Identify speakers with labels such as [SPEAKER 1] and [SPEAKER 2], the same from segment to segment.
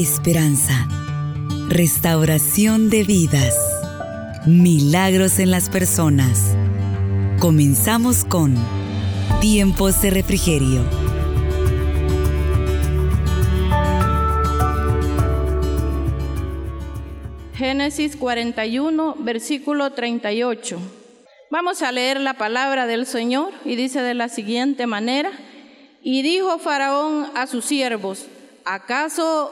[SPEAKER 1] esperanza, restauración de vidas, milagros en las personas. Comenzamos con Tiempos de Refrigerio.
[SPEAKER 2] Génesis 41, versículo 38. Vamos a leer la palabra del Señor y dice de la siguiente manera, y dijo Faraón a sus siervos, ¿acaso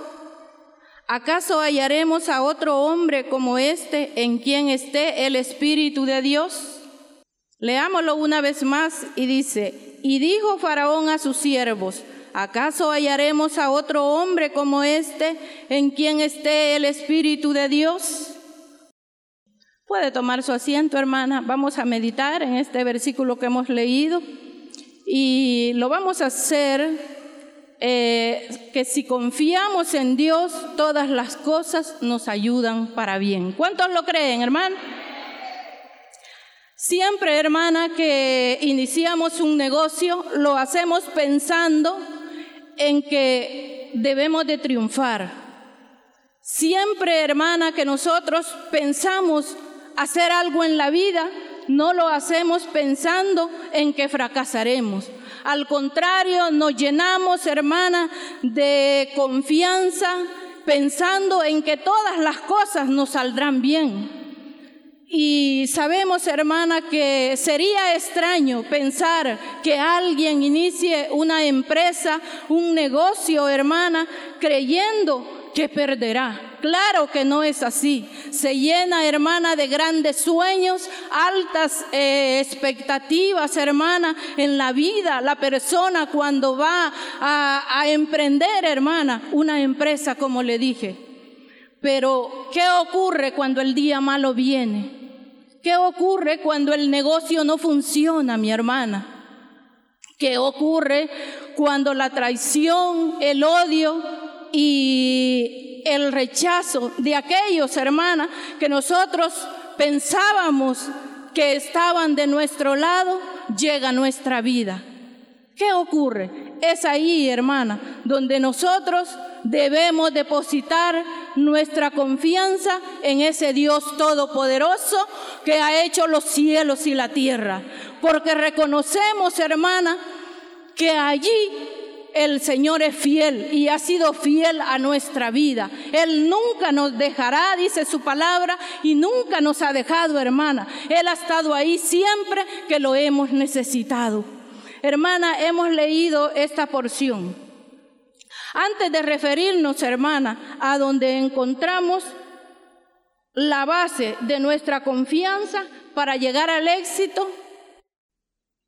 [SPEAKER 2] ¿Acaso hallaremos a otro hombre como este en quien esté el Espíritu de Dios? Leámoslo una vez más y dice, y dijo Faraón a sus siervos, ¿acaso hallaremos a otro hombre como este en quien esté el Espíritu de Dios? Puede tomar su asiento, hermana. Vamos a meditar en este versículo que hemos leído y lo vamos a hacer eh, que si confiamos en Dios, todas las cosas nos ayudan para bien. ¿Cuántos lo creen, hermano? Siempre, hermana, que iniciamos un negocio, lo hacemos pensando en que debemos de triunfar. Siempre, hermana, que nosotros pensamos hacer algo en la vida, no lo hacemos pensando en que fracasaremos. Al contrario, nos llenamos, hermana, de confianza, pensando en que todas las cosas nos saldrán bien. Y sabemos, hermana, que sería extraño pensar que alguien inicie una empresa, un negocio, hermana, creyendo que perderá. Claro que no es así. Se llena, hermana, de grandes sueños, altas eh, expectativas, hermana, en la vida. La persona cuando va a, a emprender, hermana, una empresa, como le dije. Pero, ¿qué ocurre cuando el día malo viene? ¿Qué ocurre cuando el negocio no funciona, mi hermana? ¿Qué ocurre cuando la traición, el odio y el rechazo de aquellos, hermanas, que nosotros pensábamos que estaban de nuestro lado, llega a nuestra vida. ¿Qué ocurre? Es ahí, hermana, donde nosotros debemos depositar nuestra confianza en ese Dios todopoderoso que ha hecho los cielos y la tierra. Porque reconocemos, hermana, que allí el Señor es fiel y ha sido fiel a nuestra vida. Él nunca nos dejará, dice su palabra, y nunca nos ha dejado, hermana. Él ha estado ahí siempre que lo hemos necesitado. Hermana, hemos leído esta porción. Antes de referirnos, hermana, a donde encontramos la base de nuestra confianza para llegar al éxito,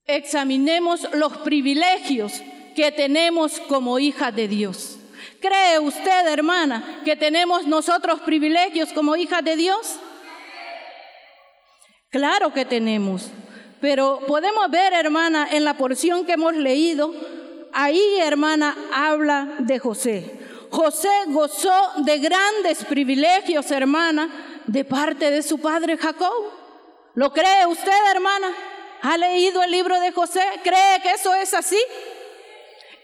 [SPEAKER 2] examinemos los privilegios que tenemos como hijas de Dios. ¿Cree usted, hermana, que tenemos nosotros privilegios como hijas de Dios? Claro que tenemos, pero podemos ver, hermana, en la porción que hemos leído, ahí, hermana, habla de José. José gozó de grandes privilegios, hermana, de parte de su padre Jacob. ¿Lo cree usted, hermana? ¿Ha leído el libro de José? ¿Cree que eso es así?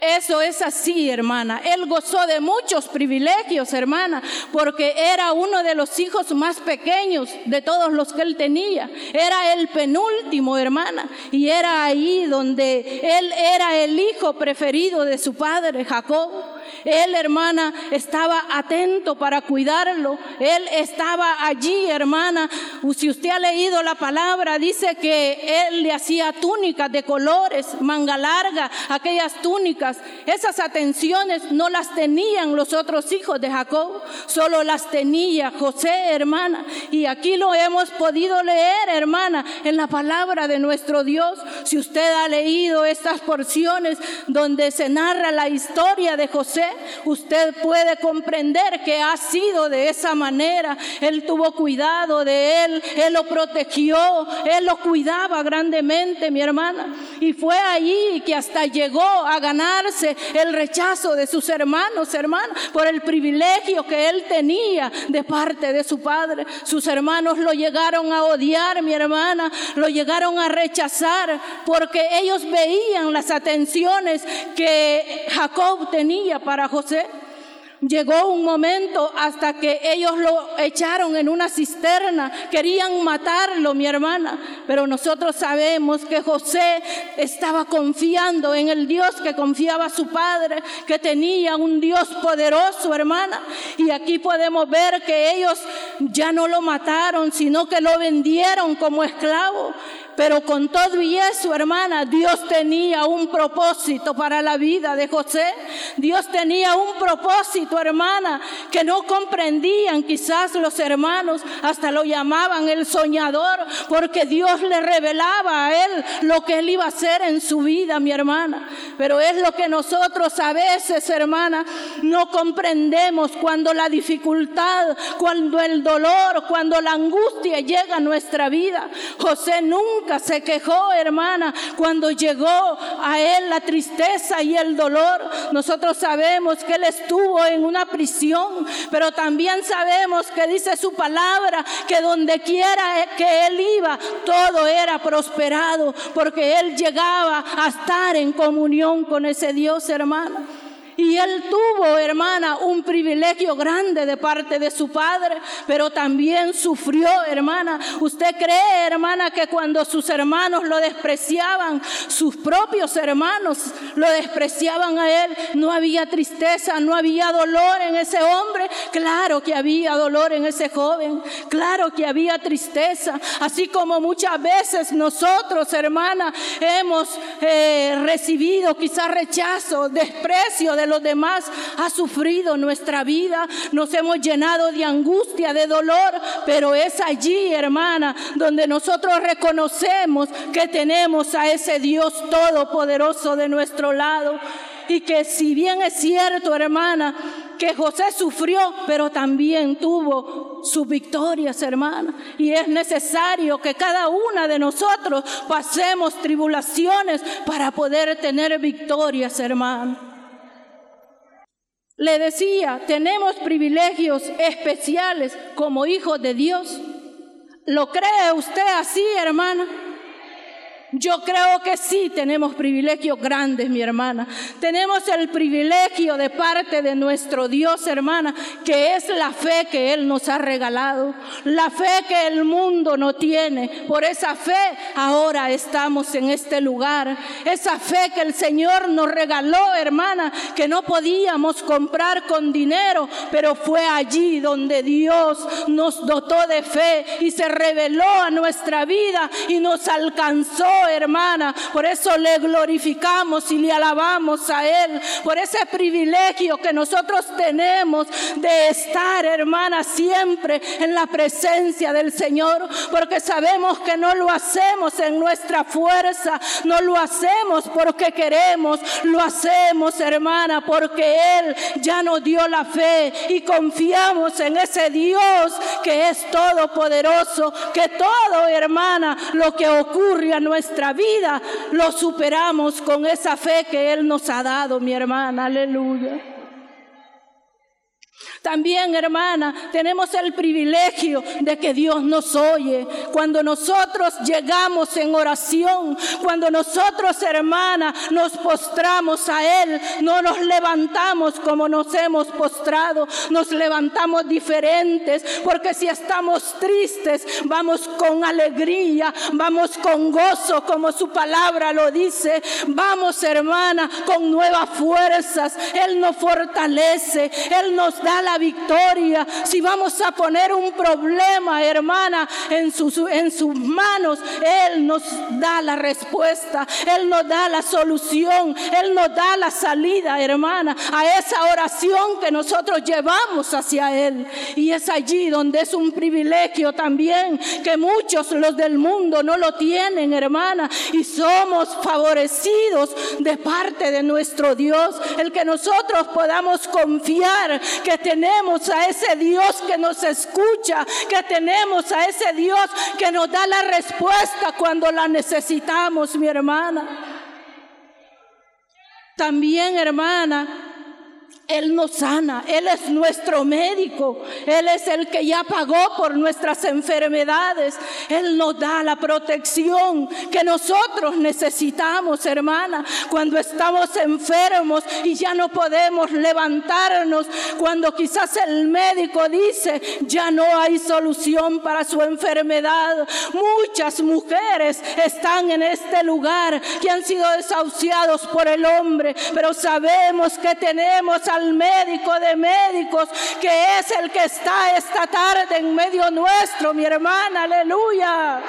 [SPEAKER 2] Eso es así, hermana. Él gozó de muchos privilegios, hermana, porque era uno de los hijos más pequeños de todos los que él tenía. Era el penúltimo, hermana, y era ahí donde él era el hijo preferido de su padre, Jacob. Él, hermana, estaba atento para cuidarlo. Él estaba allí, hermana. Si usted ha leído la palabra, dice que él le hacía túnicas de colores, manga larga, aquellas túnicas. Esas atenciones no las tenían los otros hijos de Jacob, solo las tenía José, hermana. Y aquí lo hemos podido leer, hermana, en la palabra de nuestro Dios. Si usted ha leído estas porciones donde se narra la historia de José, usted puede comprender que ha sido de esa manera. Él tuvo cuidado de él, él lo protegió, él lo cuidaba grandemente, mi hermana. Y fue allí que hasta llegó a ganarse el rechazo de sus hermanos, hermanos, por el privilegio que él tenía de parte de su padre. Sus hermanos lo llegaron a odiar, mi hermana, lo llegaron a rechazar porque ellos veían las atenciones que Jacob tenía para José. Llegó un momento hasta que ellos lo echaron en una cisterna, querían matarlo, mi hermana, pero nosotros sabemos que José estaba confiando en el Dios que confiaba su padre, que tenía un Dios poderoso, hermana. Y aquí podemos ver que ellos ya no lo mataron, sino que lo vendieron como esclavo. Pero con todo y eso, hermana, Dios tenía un propósito para la vida de José. Dios tenía un propósito, hermana, que no comprendían quizás los hermanos, hasta lo llamaban el soñador, porque Dios le revelaba a él lo que él iba a hacer en su vida, mi hermana. Pero es lo que nosotros a veces, hermana, no comprendemos cuando la dificultad, cuando el dolor, cuando la angustia llega a nuestra vida. José nunca se quejó, hermana, cuando llegó a él la tristeza y el dolor. Nosotros sabemos que él estuvo en una prisión, pero también sabemos que dice su palabra que donde quiera que él iba, todo era prosperado, porque él llegaba a estar en comunión con ese Dios, hermana. Y él tuvo, hermana, un privilegio grande de parte de su padre, pero también sufrió, hermana. ¿Usted cree, hermana, que cuando sus hermanos lo despreciaban, sus propios hermanos lo despreciaban a él, no había tristeza, no había dolor en ese hombre? Claro que había dolor en ese joven, claro que había tristeza, así como muchas veces nosotros, hermana, hemos eh, recibido quizás rechazo, desprecio de los demás ha sufrido nuestra vida, nos hemos llenado de angustia, de dolor, pero es allí, hermana, donde nosotros reconocemos que tenemos a ese Dios todopoderoso de nuestro lado. Y que si bien es cierto, hermana, que José sufrió, pero también tuvo sus victorias, hermana. Y es necesario que cada una de nosotros pasemos tribulaciones para poder tener victorias, hermana. Le decía, tenemos privilegios especiales como hijos de Dios. ¿Lo cree usted así, hermana? Yo creo que sí tenemos privilegios grandes, mi hermana. Tenemos el privilegio de parte de nuestro Dios, hermana, que es la fe que Él nos ha regalado, la fe que el mundo no tiene. Por esa fe ahora estamos en este lugar. Esa fe que el Señor nos regaló, hermana, que no podíamos comprar con dinero, pero fue allí donde Dios nos dotó de fe y se reveló a nuestra vida y nos alcanzó hermana. Por eso le glorificamos y le alabamos a Él. Por ese privilegio que nosotros tenemos de estar, hermana, siempre en la presencia del Señor. Porque sabemos que no lo hacemos en nuestra fuerza. No lo hacemos porque queremos. Lo hacemos, hermana, porque Él ya nos dio la fe y confiamos en ese Dios que es todopoderoso. Que todo, hermana, lo que ocurre a nuestra nuestra vida lo superamos con esa fe que Él nos ha dado, mi hermana. Aleluya. También, hermana, tenemos el privilegio de que Dios nos oye. Cuando nosotros llegamos en oración, cuando nosotros, hermana, nos postramos a Él, no nos levantamos como nos hemos postrado, nos levantamos diferentes, porque si estamos tristes, vamos con alegría, vamos con gozo, como su palabra lo dice. Vamos, hermana, con nuevas fuerzas. Él nos fortalece, Él nos da la victoria. Si vamos a poner un problema, hermana, en sus, en sus manos, Él nos da la respuesta, Él nos da la solución, Él nos da la salida, hermana, a esa oración que nosotros llevamos hacia Él. Y es allí donde es un privilegio también que muchos los del mundo no lo tienen, hermana, y somos favorecidos de parte de nuestro Dios, el que nosotros podamos confiar que tenemos tenemos a ese Dios que nos escucha, que tenemos a ese Dios que nos da la respuesta cuando la necesitamos, mi hermana. También, hermana, Él nos sana, Él es nuestro médico, Él es el que ya pagó por nuestras enfermedades, Él nos da la protección que nosotros necesitamos, hermana, cuando estamos enfermos y ya no podemos levantarnos, cuando quizás el médico dice, ya no hay solución para su enfermedad. Muchas mujeres están en este lugar que han sido desahuciados por el hombre, pero sabemos que tenemos al médico de médicos, que es el que está esta tarde en medio nuestro, mi hermana, aleluya.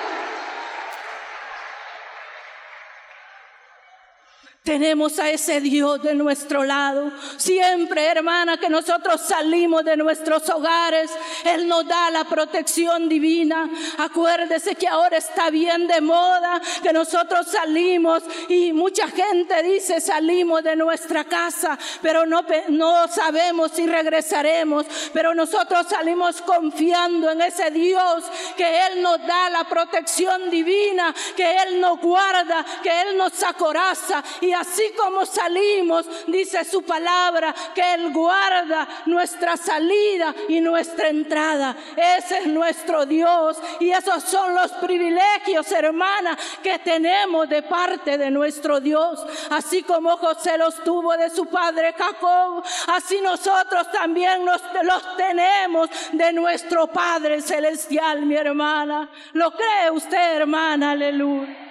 [SPEAKER 2] Tenemos a ese Dios de nuestro lado. Siempre, hermana, que nosotros salimos de nuestros hogares, Él nos da la protección divina. Acuérdese que ahora está bien de moda, que nosotros salimos y mucha gente dice salimos de nuestra casa, pero no, no sabemos si regresaremos. Pero nosotros salimos confiando en ese Dios, que Él nos da la protección divina, que Él nos guarda, que Él nos acoraza y así como salimos, dice su palabra, que Él guarda nuestra salida y nuestra entrada. Ese es nuestro Dios y esos son los privilegios, hermana, que tenemos de parte de nuestro Dios. Así como José los tuvo de su padre Jacob, así nosotros también los, tenemos de nuestro Padre Celestial, mi hermana. ¿Lo cree usted, hermana? Aleluya.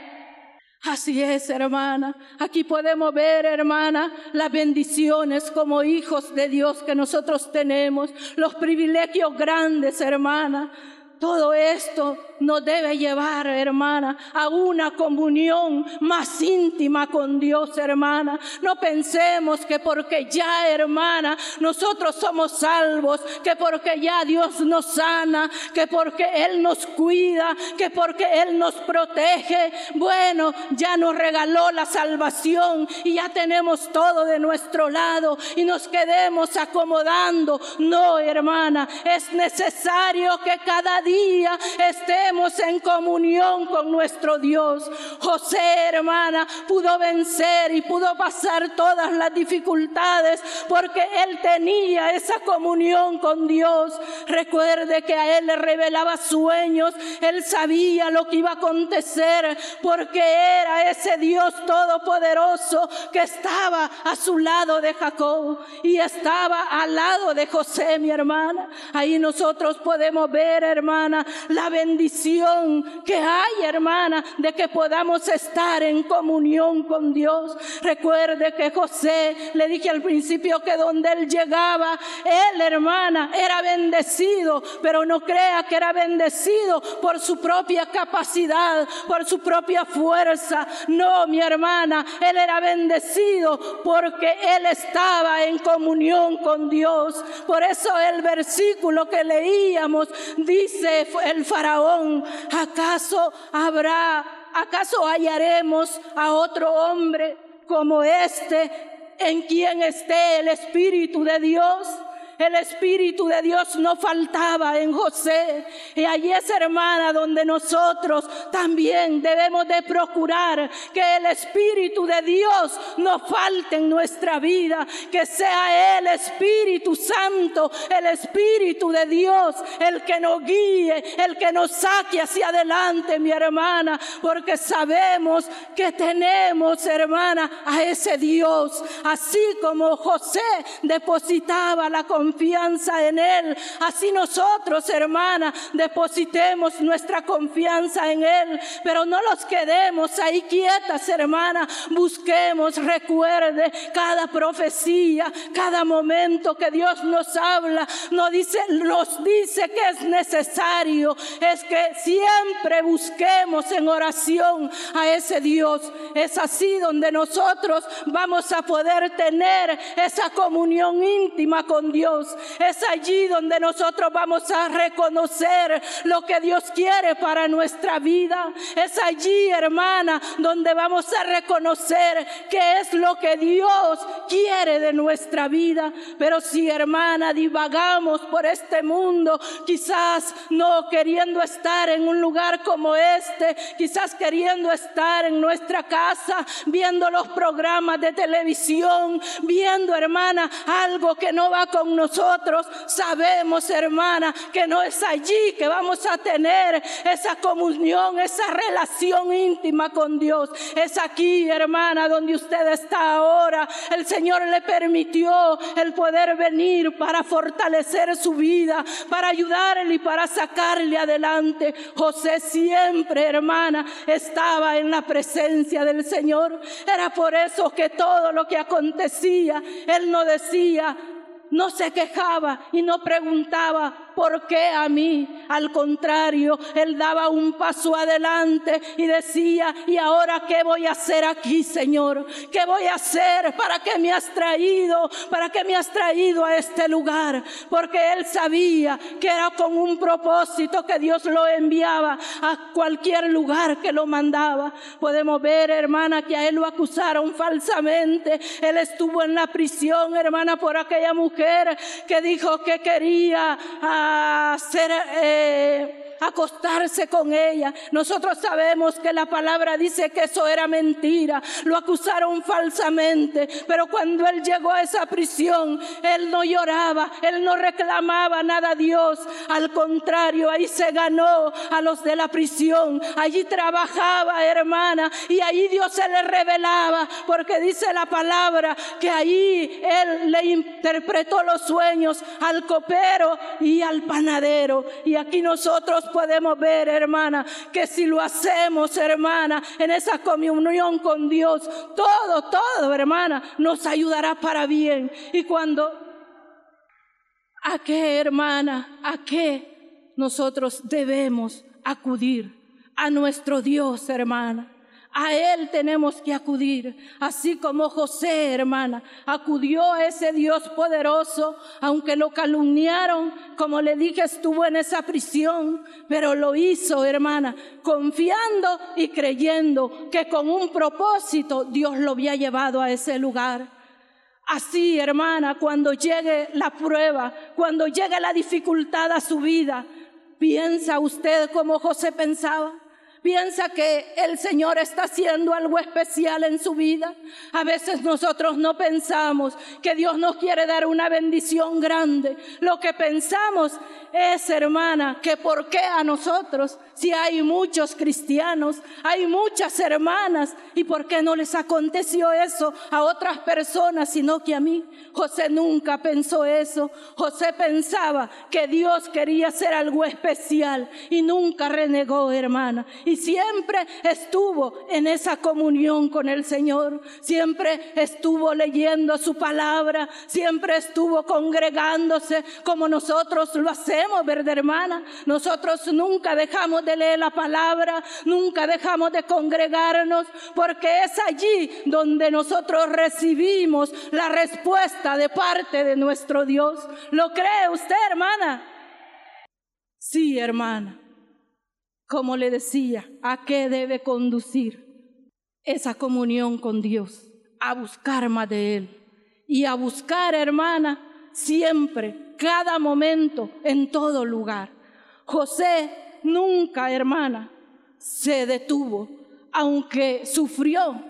[SPEAKER 2] Así es, hermana. Aquí podemos ver, hermana, las bendiciones como hijos de Dios que nosotros tenemos, los privilegios grandes, hermana. Todo esto nos debe llevar, hermana, a una comunión más íntima con Dios, hermana. No pensemos que porque ya, hermana, nosotros somos salvos, que porque ya Dios nos sana, que porque Él nos cuida, que porque Él nos protege, bueno, ya nos regaló la salvación y ya tenemos todo de nuestro lado y nos quedemos acomodando. No, hermana, es necesario que cada día esté en comunión con nuestro Dios. José, hermana, pudo vencer y pudo pasar todas las dificultades porque él tenía esa comunión con Dios. Recuerde que a él le revelaba sueños, él sabía lo que iba a acontecer porque era ese Dios todopoderoso que estaba a su lado de Jacob y estaba al lado de José, mi hermana. Ahí nosotros podemos ver, hermana, la bendición que hay, hermana, de que podamos estar en comunión con Dios. Recuerde que José, le dije al principio que donde él llegaba, él, hermana, era bendecido, pero no crea que era bendecido por su propia capacidad, por su propia fuerza. No, mi hermana, él era bendecido porque él estaba en comunión con Dios. Por eso el versículo que leíamos dice el faraón, ¿Acaso habrá, acaso hallaremos a otro hombre como este en quien esté el Espíritu de Dios? El Espíritu de Dios no faltaba en José. Y allí es, hermana, donde nosotros también debemos de procurar que el Espíritu de Dios no falte en nuestra vida, que sea el Espíritu Santo, el Espíritu de Dios, el que nos guíe, el que nos saque hacia adelante, mi hermana, porque sabemos que tenemos, hermana, a ese Dios, así como José depositaba la confianza confianza en Él. Así nosotros, hermana, depositemos nuestra confianza en Él. Pero no los quedemos ahí quietas, hermana. Busquemos, recuerde cada profecía, cada momento que Dios nos habla. Nos dice, nos dice que es necesario. Es que siempre busquemos en oración a ese Dios. Es así donde nosotros vamos a poder tener esa comunión íntima con Dios Es allí donde nosotros vamos a reconocer lo que Dios quiere para nuestra vida. Es allí, hermana, donde vamos a reconocer qué es lo que Dios quiere de nuestra vida. Pero si, hermana, divagamos por este mundo, quizás no queriendo estar en un lugar como este, quizás queriendo estar en nuestra casa, viendo los programas de televisión, viendo, hermana, algo que no va con nosotros, sabemos, hermana, que no es allí que vamos a tener esa comunión, esa relación íntima con Dios. Es aquí, hermana, donde usted está ahora. El Señor le permitió el poder venir para fortalecer su vida, para ayudarle y para sacarle adelante. José siempre, hermana, estaba en la presencia del Señor. Era por eso que todo lo que acontecía, él no decía, no se quejaba y no preguntaba, ¿por qué a mí? Al contrario, él daba un paso adelante y decía, ¿y ahora qué voy a hacer aquí, Señor? ¿Qué voy a hacer? ¿Para qué me has traído? ¿Para qué me has traído a este lugar? Porque él sabía que era con un propósito que Dios lo enviaba a cualquier lugar que lo mandaba. Podemos ver, hermana, que a él lo acusaron falsamente. Él estuvo en la prisión, hermana, por aquella mujer que dijo que quería hacer eh, acostarse con ella. Nosotros sabemos que la palabra dice que eso era mentira. Lo acusaron falsamente. Pero cuando él llegó a esa prisión, él no lloraba, él no reclamaba nada a Dios. Al contrario, ahí se ganó a los de la prisión. Allí trabajaba, hermana, y ahí Dios se le revelaba, porque dice la palabra que ahí él le interpretó los sueños al copero y al panadero. Y aquí nosotros podemos ver, hermana, que si lo hacemos, hermana, en esa comunión con Dios, todo, todo, hermana, nos ayudará para bien. Y cuando, ¿a qué, hermana? ¿A qué nosotros debemos acudir? A nuestro Dios, hermana. A Él tenemos que acudir, así como José, hermana, acudió a ese Dios poderoso, aunque lo calumniaron, como le dije, estuvo en esa prisión, pero lo hizo, hermana, confiando y creyendo que con un propósito Dios lo había llevado a ese lugar. Así, hermana, cuando llegue la prueba, cuando llegue la dificultad a su vida, ¿piensa usted como José pensaba? Piensa que el Señor está haciendo algo especial en su vida. A veces nosotros no pensamos que Dios nos quiere dar una bendición grande. Lo que pensamos es, hermana, que por qué a nosotros, si hay muchos cristianos, hay muchas hermanas, y por qué no les aconteció eso a otras personas, sino que a mí. José nunca pensó eso. José pensaba que Dios quería hacer algo especial y nunca renegó, hermana. Siempre estuvo en esa comunión con el Señor, siempre estuvo leyendo su palabra, siempre estuvo congregándose como nosotros lo hacemos, ¿verdad, hermana? Nosotros nunca dejamos de leer la palabra, nunca dejamos de congregarnos, porque es allí donde nosotros recibimos la respuesta de parte de nuestro Dios. ¿Lo cree usted, hermana? Sí, hermana como le decía, a qué debe conducir esa comunión con Dios, a buscar más de Él y a buscar, hermana, siempre, cada momento, en todo lugar. José nunca, hermana, se detuvo, aunque sufrió,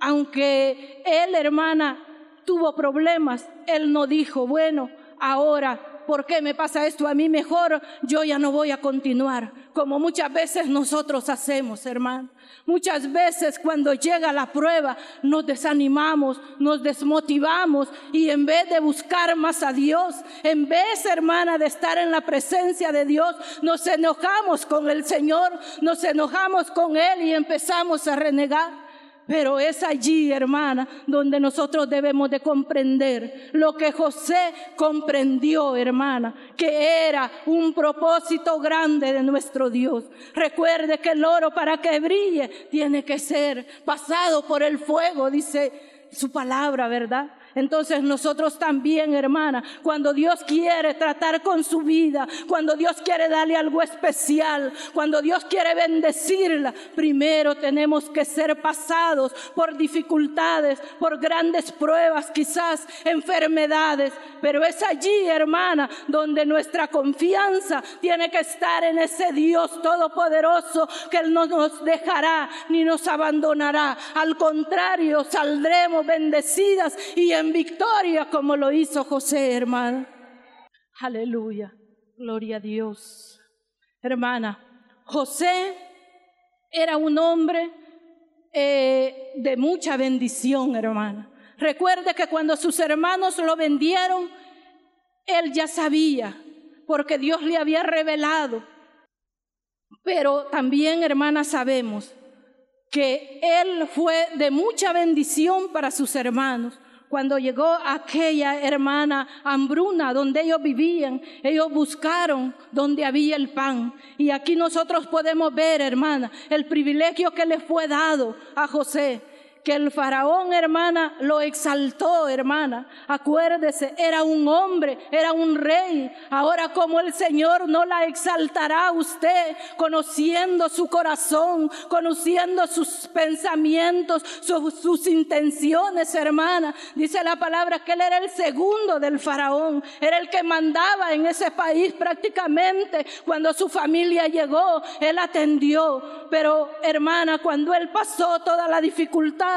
[SPEAKER 2] aunque él, hermana, tuvo problemas, él no dijo, bueno, ahora ¿por qué me pasa esto a mí mejor? Yo ya no voy a continuar, como muchas veces nosotros hacemos, hermano. Muchas veces cuando llega la prueba nos desanimamos, nos desmotivamos y en vez de buscar más a Dios, en vez, hermana, de estar en la presencia de Dios, nos enojamos con el Señor, nos enojamos con Él y empezamos a renegar. Pero es allí, hermana, donde nosotros debemos de comprender lo que José comprendió, hermana, que era un propósito grande de nuestro Dios. Recuerde que el oro para que brille tiene que ser pasado por el fuego, dice su palabra, ¿verdad? Entonces nosotros también, hermana, cuando Dios quiere tratar con su vida, cuando Dios quiere darle algo especial, cuando Dios quiere bendecirla, primero tenemos que ser pasados por dificultades, por grandes pruebas, quizás enfermedades, pero es allí, hermana, donde nuestra confianza tiene que estar en ese Dios todopoderoso que Él no nos dejará ni nos abandonará. Al contrario, saldremos bendecidas y victoria como lo hizo José, hermano. Aleluya. Gloria a Dios. Hermana, José era un hombre eh, de mucha bendición, hermana. Recuerde que cuando sus hermanos lo vendieron, él ya sabía, porque Dios le había revelado. Pero también, hermana, sabemos que él fue de mucha bendición para sus hermanos. Cuando llegó aquella hermana hambruna donde ellos vivían, ellos buscaron donde había el pan. Y aquí nosotros podemos ver, hermana, el privilegio que le fue dado a José que el faraón, hermana, lo exaltó, hermana. Acuérdese, era un hombre, era un rey. Ahora como el Señor no la exaltará usted, conociendo su corazón, conociendo sus pensamientos, sus intenciones, hermana. Dice la palabra que él era el segundo del faraón, era el que mandaba en ese país prácticamente. Cuando su familia llegó, él atendió. Pero, hermana, cuando él pasó toda la dificultad,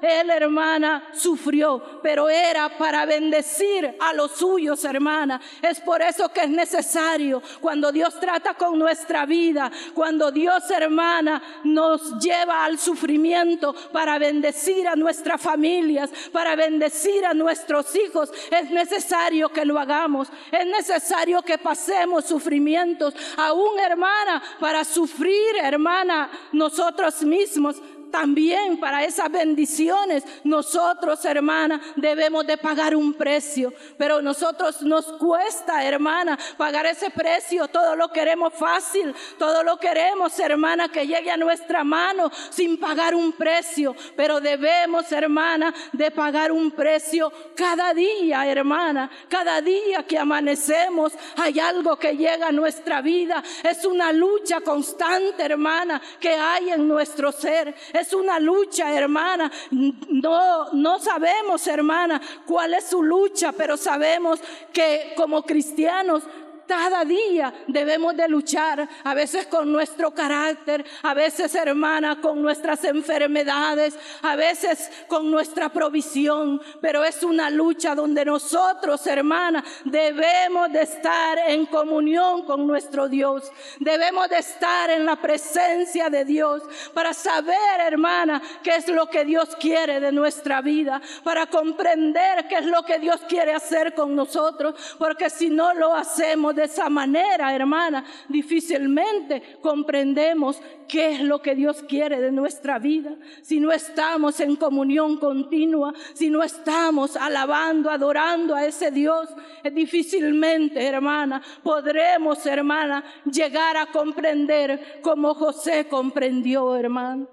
[SPEAKER 2] él, hermana, sufrió, pero era para bendecir a los suyos, hermana. Es por eso que es necesario cuando Dios trata con nuestra vida, cuando Dios, hermana, nos lleva al sufrimiento para bendecir a nuestras familias, para bendecir a nuestros hijos, es necesario que lo hagamos. Es necesario que pasemos sufrimientos, aún hermana, para sufrir, hermana, nosotros mismos también para esas bendiciones nosotros, hermana, debemos de pagar un precio. Pero nosotros nos cuesta, hermana, pagar ese precio. Todo lo queremos fácil, todo lo queremos, hermana, que llegue a nuestra mano sin pagar un precio. Pero debemos, hermana, de pagar un precio cada día, hermana. Cada día que amanecemos hay algo que llega a nuestra vida. Es una lucha constante, hermana, que hay en nuestro ser. Una lucha, hermana. No, no sabemos, hermana, cuál es su lucha, pero sabemos que como cristianos cada día debemos de luchar, a veces con nuestro carácter, a veces hermana con nuestras enfermedades, a veces con nuestra provisión, pero es una lucha donde nosotros, hermana, debemos de estar en comunión con nuestro Dios, debemos de estar en la presencia de Dios para saber, hermana, qué es lo que Dios quiere de nuestra vida, para comprender qué es lo que Dios quiere hacer con nosotros, porque si no lo hacemos, de esa manera, hermana, difícilmente comprendemos qué es lo que Dios quiere de nuestra vida. Si no estamos en comunión continua, si no estamos alabando, adorando a ese Dios, difícilmente, hermana, podremos, hermana, llegar a comprender como José comprendió, hermano.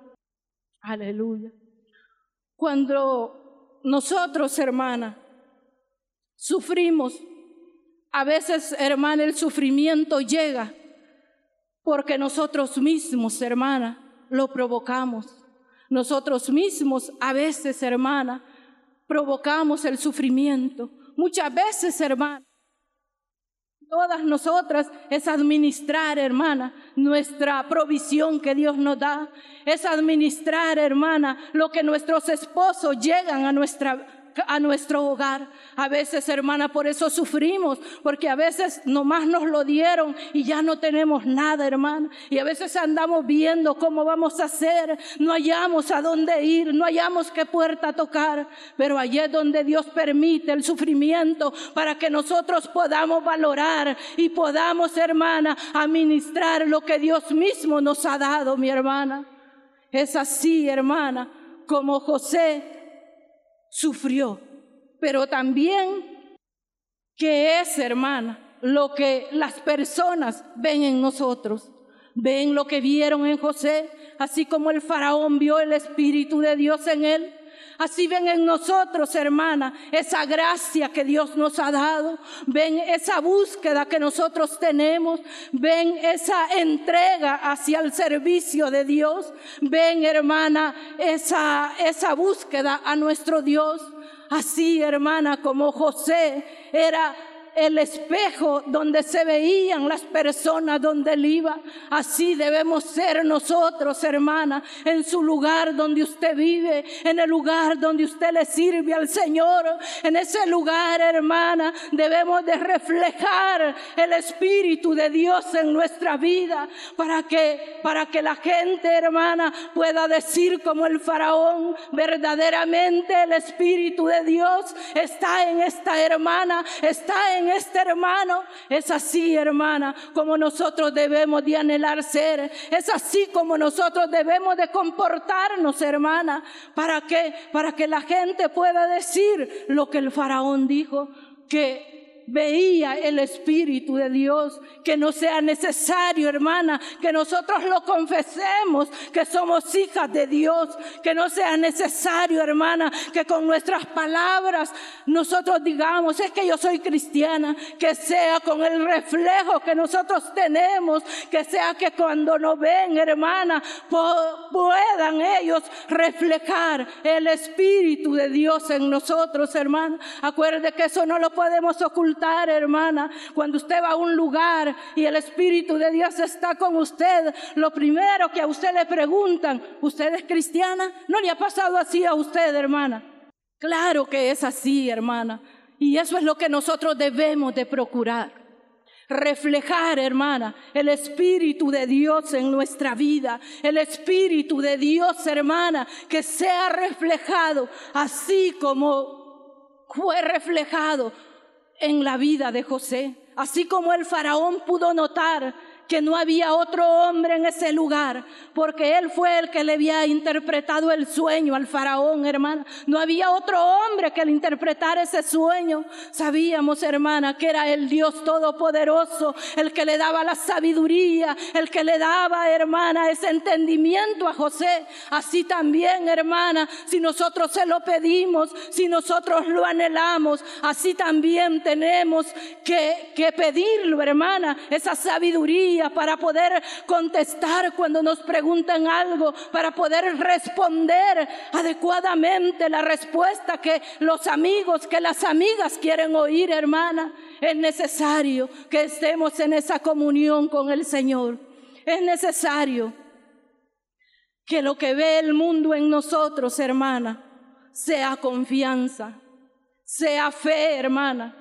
[SPEAKER 2] Aleluya. Cuando nosotros, hermana, sufrimos a veces, hermana, el sufrimiento llega porque nosotros mismos, hermana, lo provocamos. Nosotros mismos, a veces, hermana, provocamos el sufrimiento. Muchas veces, hermana, todas nosotras es administrar, hermana, nuestra provisión que Dios nos da. Es administrar, hermana, lo que nuestros esposos llegan a nuestra a nuestro hogar. A veces, hermana, por eso sufrimos, porque a veces nomás nos lo dieron y ya no tenemos nada, hermana. Y a veces andamos viendo cómo vamos a hacer, no hallamos a dónde ir, no hallamos qué puerta tocar, pero allí es donde Dios permite el sufrimiento para que nosotros podamos valorar y podamos, hermana, administrar lo que Dios mismo nos ha dado, mi hermana. Es así, hermana, como José sufrió, pero también que es, hermana, lo que las personas ven en nosotros. Ven lo que vieron en José, así como el faraón vio el Espíritu de Dios en él. Así ven en nosotros, hermana, esa gracia que Dios nos ha dado. Ven esa búsqueda que nosotros tenemos. Ven esa entrega hacia el servicio de Dios. Ven, hermana, esa, esa búsqueda a nuestro Dios. Así, hermana, como José era el espejo donde se veían las personas donde él iba. Así debemos ser nosotros, hermana, en su lugar donde usted vive, en el lugar donde usted le sirve al Señor. En ese lugar, hermana, debemos de reflejar el Espíritu de Dios en nuestra vida para que, para que la gente, hermana, pueda decir como el faraón, verdaderamente el Espíritu de Dios está en esta hermana, está en este hermano. Es así, hermana, como nosotros debemos de anhelar ser. Es así como nosotros debemos de comportarnos, hermana, para para que la gente pueda decir lo que el faraón dijo, que veía el Espíritu de Dios. Que no sea necesario, hermana, que nosotros lo confesemos, que somos hijas de Dios. Que no sea necesario, hermana, que con nuestras palabras nosotros digamos, es que yo soy cristiana. Que sea con el reflejo que nosotros tenemos. Que sea que cuando nos ven, hermana, puedan ellos reflejar el Espíritu de Dios en nosotros, hermana. Acuerde que eso no lo podemos ocultar hermana. Cuando usted va a un lugar y el Espíritu de Dios está con usted, lo primero que a usted le preguntan, ¿usted es cristiana? ¿No le ha pasado así a usted, hermana? Claro que es así, hermana. Y eso es lo que nosotros debemos de procurar reflejar, hermana, el Espíritu de Dios en nuestra vida, el Espíritu de Dios, hermana, que sea reflejado así como fue reflejado en la vida de José. Así como el faraón pudo notar que no había otro hombre en ese lugar, porque él fue el que le había interpretado el sueño al faraón, hermana. No había otro hombre que le interpretara ese sueño. Sabíamos, hermana, que era el Dios Todopoderoso, el que le daba la sabiduría, el que le daba, hermana, ese entendimiento a José. Así también, hermana, si nosotros se lo pedimos, si nosotros lo anhelamos, así también tenemos que, que pedirlo, hermana, esa sabiduría para poder contestar cuando nos preguntan algo, para poder responder adecuadamente la respuesta que los amigos, que las amigas quieren oír, hermana. Es necesario que estemos en esa comunión con el Señor. Es necesario que lo que ve el mundo en nosotros, hermana, sea confianza, sea fe, hermana.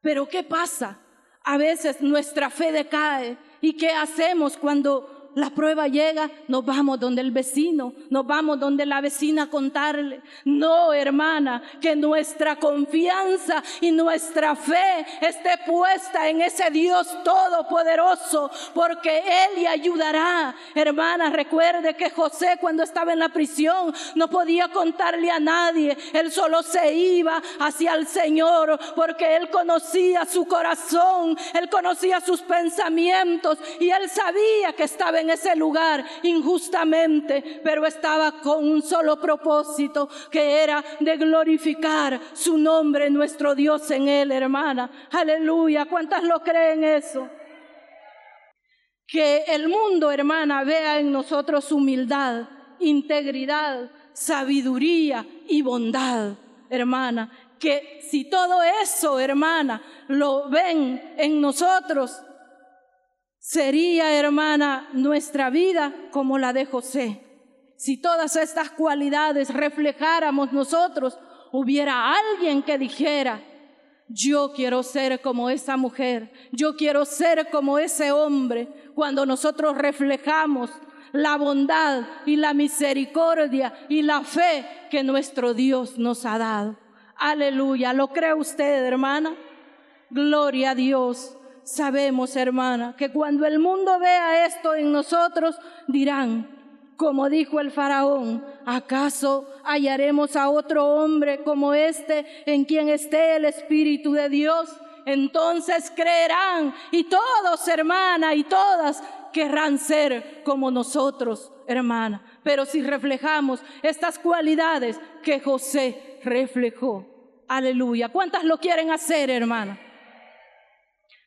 [SPEAKER 2] Pero ¿qué pasa? A veces nuestra fe decae. ¿Y qué hacemos cuando la prueba llega, nos vamos donde el vecino, nos vamos donde la vecina a contarle. No, hermana, que nuestra confianza y nuestra fe esté puesta en ese Dios todopoderoso, porque Él le ayudará. Hermana, recuerde que José cuando estaba en la prisión no podía contarle a nadie, él solo se iba hacia el Señor, porque Él conocía su corazón, Él conocía sus pensamientos y Él sabía que estaba en ese lugar injustamente, pero estaba con un solo propósito, que era de glorificar su nombre, nuestro Dios en él, hermana. Aleluya. ¿Cuántas lo creen eso? Que el mundo, hermana, vea en nosotros humildad, integridad, sabiduría y bondad, hermana. Que si todo eso, hermana, lo ven en nosotros, Sería, hermana, nuestra vida como la de José. Si todas estas cualidades reflejáramos nosotros, hubiera alguien que dijera, yo quiero ser como esa mujer, yo quiero ser como ese hombre, cuando nosotros reflejamos la bondad y la misericordia y la fe que nuestro Dios nos ha dado. Aleluya, ¿lo cree usted, hermana? Gloria a Dios. Sabemos, hermana, que cuando el mundo vea esto en nosotros, dirán, como dijo el faraón, ¿acaso hallaremos a otro hombre como este en quien esté el Espíritu de Dios? entonces creerán y todos, hermana, y todas querrán ser como nosotros, hermana. Pero si reflejamos estas cualidades que José reflejó, aleluya. ¿Cuántas lo quieren hacer, hermana?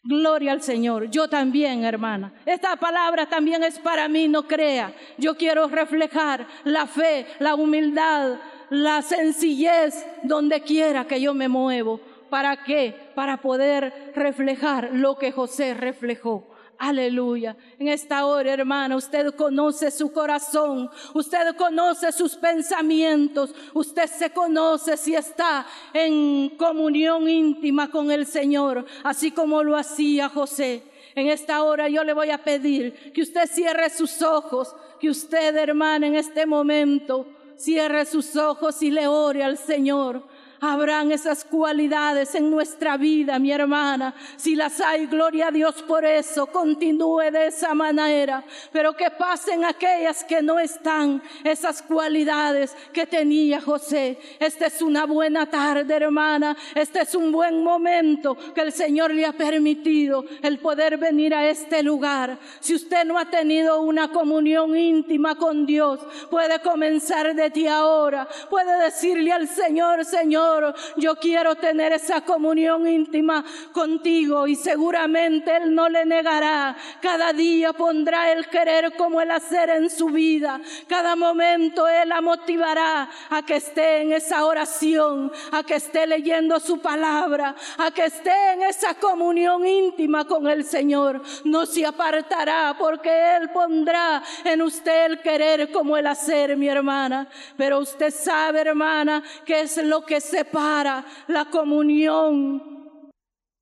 [SPEAKER 2] Gloria al Señor. Yo también, hermana. Esta palabra también es para mí, no crea. Yo quiero reflejar la fe, la humildad, la sencillez donde quiera que yo me muevo. ¿Para qué? Para poder reflejar lo que José reflejó. Aleluya. En esta hora, hermana, usted conoce su corazón, usted conoce sus pensamientos, usted se conoce si está en comunión íntima con el Señor, así como lo hacía José. En esta hora yo le voy a pedir que usted cierre sus ojos, que usted, hermana, en este momento cierre sus ojos y le ore al Señor. Habrán esas cualidades en nuestra vida, mi hermana. Si las hay, gloria a Dios por eso. Continúe de esa manera. Pero que pasen aquellas que no están, esas cualidades que tenía José. Esta es una buena tarde, hermana. Este es un buen momento que el Señor le ha permitido el poder venir a este lugar. Si usted no ha tenido una comunión íntima con Dios, puede comenzar de ti ahora. Puede decirle al Señor, Señor, yo quiero tener esa comunión íntima contigo y seguramente Él no le negará. Cada día pondrá el querer como el hacer en su vida. Cada momento Él la motivará a que esté en esa oración, a que esté leyendo su palabra, a que esté en esa comunión íntima con el Señor. No se apartará porque Él pondrá en usted el querer como el hacer, mi hermana. Pero usted sabe, hermana, que es lo que se para la comunión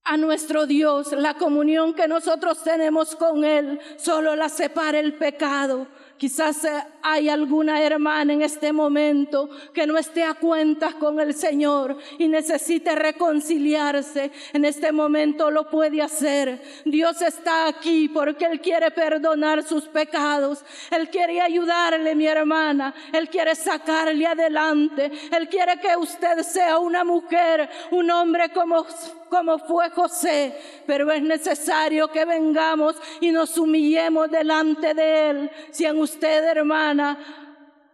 [SPEAKER 2] a nuestro Dios, la comunión que nosotros tenemos con Él, solo la separa el pecado. Quizás eh, hay alguna hermana en este momento que no esté a cuentas con el Señor y necesite reconciliarse. En este momento lo puede hacer. Dios está aquí porque Él quiere perdonar sus pecados. Él quiere ayudarle, mi hermana. Él quiere sacarle adelante. Él quiere que usted sea una mujer, un hombre como como fue José, pero es necesario que vengamos y nos humillemos delante de Él. Si en usted, hermana,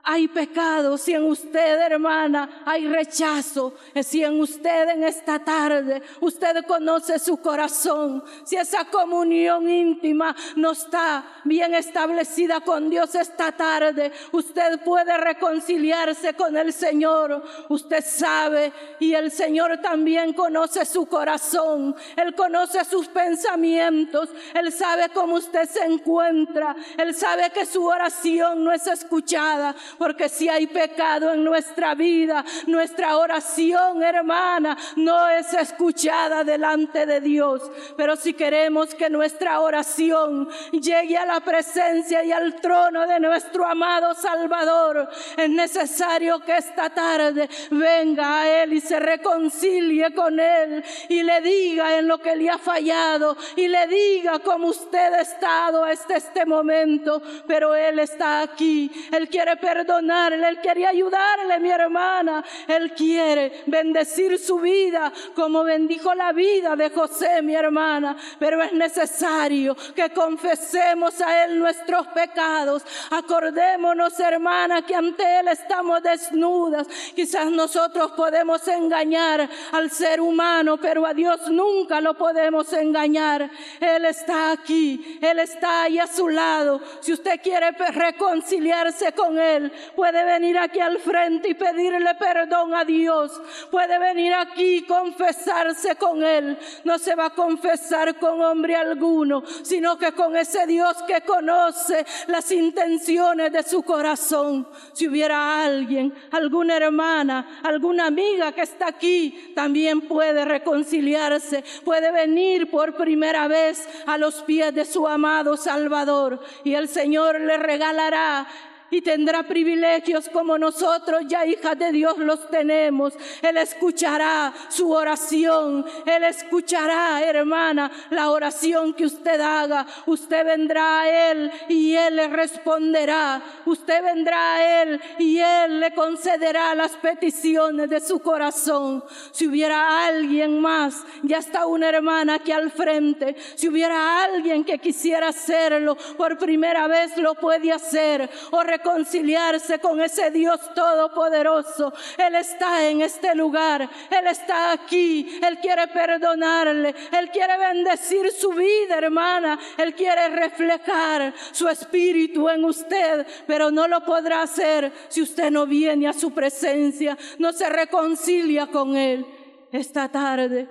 [SPEAKER 2] hay pecado, si en usted, hermana, hay rechazo, si en usted en esta tarde usted conoce su corazón, si esa comunión íntima no está bien establecida con Dios esta tarde, usted puede reconciliarse con el Señor. Usted sabe y el Señor también conoce su corazón, Él conoce sus pensamientos, Él sabe cómo usted se encuentra, Él sabe que su oración no es escuchada porque si hay pecado en nuestra vida, nuestra oración, hermana, no es escuchada delante de Dios. Pero si queremos que nuestra oración llegue a la presencia y al trono de nuestro amado Salvador, es necesario que esta tarde venga a Él y se reconcilie con Él y le diga en lo que le ha fallado y le diga cómo usted ha estado hasta este momento, pero Él está aquí. Él quiere perdonar él quería ayudarle, mi hermana. Él quiere bendecir su vida como bendijo la vida de José, mi hermana. Pero es necesario que confesemos a Él nuestros pecados. Acordémonos, hermana, que ante Él estamos desnudas. Quizás nosotros podemos engañar al ser humano, pero a Dios nunca lo podemos engañar. Él está aquí, Él está ahí a su lado. Si usted quiere reconciliarse con Él, puede venir aquí al frente y pedirle perdón a Dios. Puede venir aquí y confesarse con Él. No se va a confesar con hombre alguno, sino que con ese Dios que conoce las intenciones de su corazón. Si hubiera alguien, alguna hermana, alguna amiga que está aquí, también puede reconciliarse, puede venir por primera vez a los pies de su amado Salvador y el Señor le regalará y tendrá privilegios como nosotros ya hijas de Dios los tenemos. Él escuchará su oración, Él escuchará, hermana, la oración que usted haga. Usted vendrá a Él y Él le responderá. Usted vendrá a Él y Él le concederá las peticiones de su corazón. Si hubiera alguien más, ya está una hermana aquí al frente. Si hubiera alguien que quisiera hacerlo por primera vez, lo puede hacer reconciliarse con ese Dios todopoderoso. Él está en este lugar, Él está aquí, Él quiere perdonarle, Él quiere bendecir su vida, hermana, Él quiere reflejar su espíritu en usted, pero no lo podrá hacer si usted no viene a su presencia, no se reconcilia con Él esta tarde.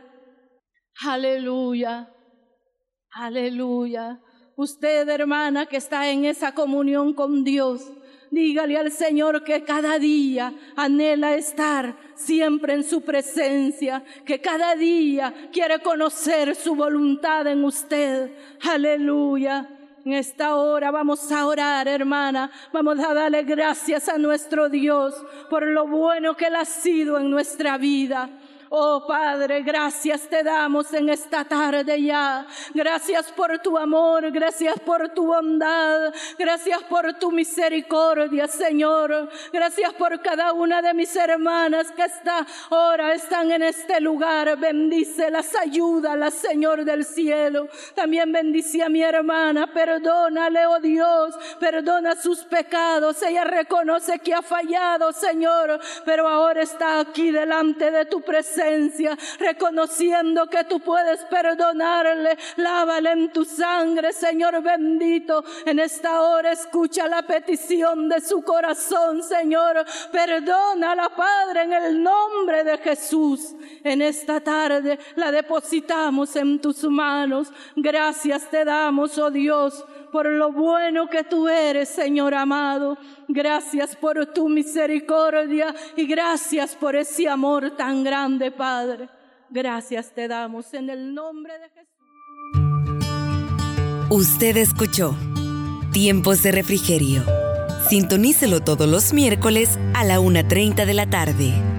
[SPEAKER 2] Aleluya, aleluya. Usted, hermana, que está en esa comunión con Dios, dígale al Señor que cada día anhela estar siempre en su presencia, que cada día quiere conocer su voluntad en usted. Aleluya. En esta hora vamos a orar, hermana. Vamos a darle gracias a nuestro Dios por lo bueno que Él ha sido en nuestra vida. Oh Padre, gracias te damos en esta tarde ya. Gracias por tu amor, gracias por tu bondad, gracias por tu misericordia, Señor. Gracias por cada una de mis hermanas que está ahora están en este lugar. Bendice las ayúdalas, Señor del cielo. También bendice a mi hermana, perdónale, oh Dios, perdona sus pecados. Ella reconoce que ha fallado, Señor, pero ahora está aquí delante de tu reconociendo que tú puedes perdonarle. Lávale en tu sangre, Señor bendito. En esta hora escucha la petición de su corazón, Señor. Perdónala, Padre, en el nombre de Jesús. En esta tarde la depositamos en tus manos. Gracias te damos, oh Dios por lo bueno que tú eres, Señor amado. Gracias por tu misericordia y gracias por ese amor tan grande, Padre. Gracias te damos en el nombre de Jesús.
[SPEAKER 1] Usted escuchó Tiempos de Refrigerio. Sintonícelo todos los miércoles a la 1.30 de la tarde.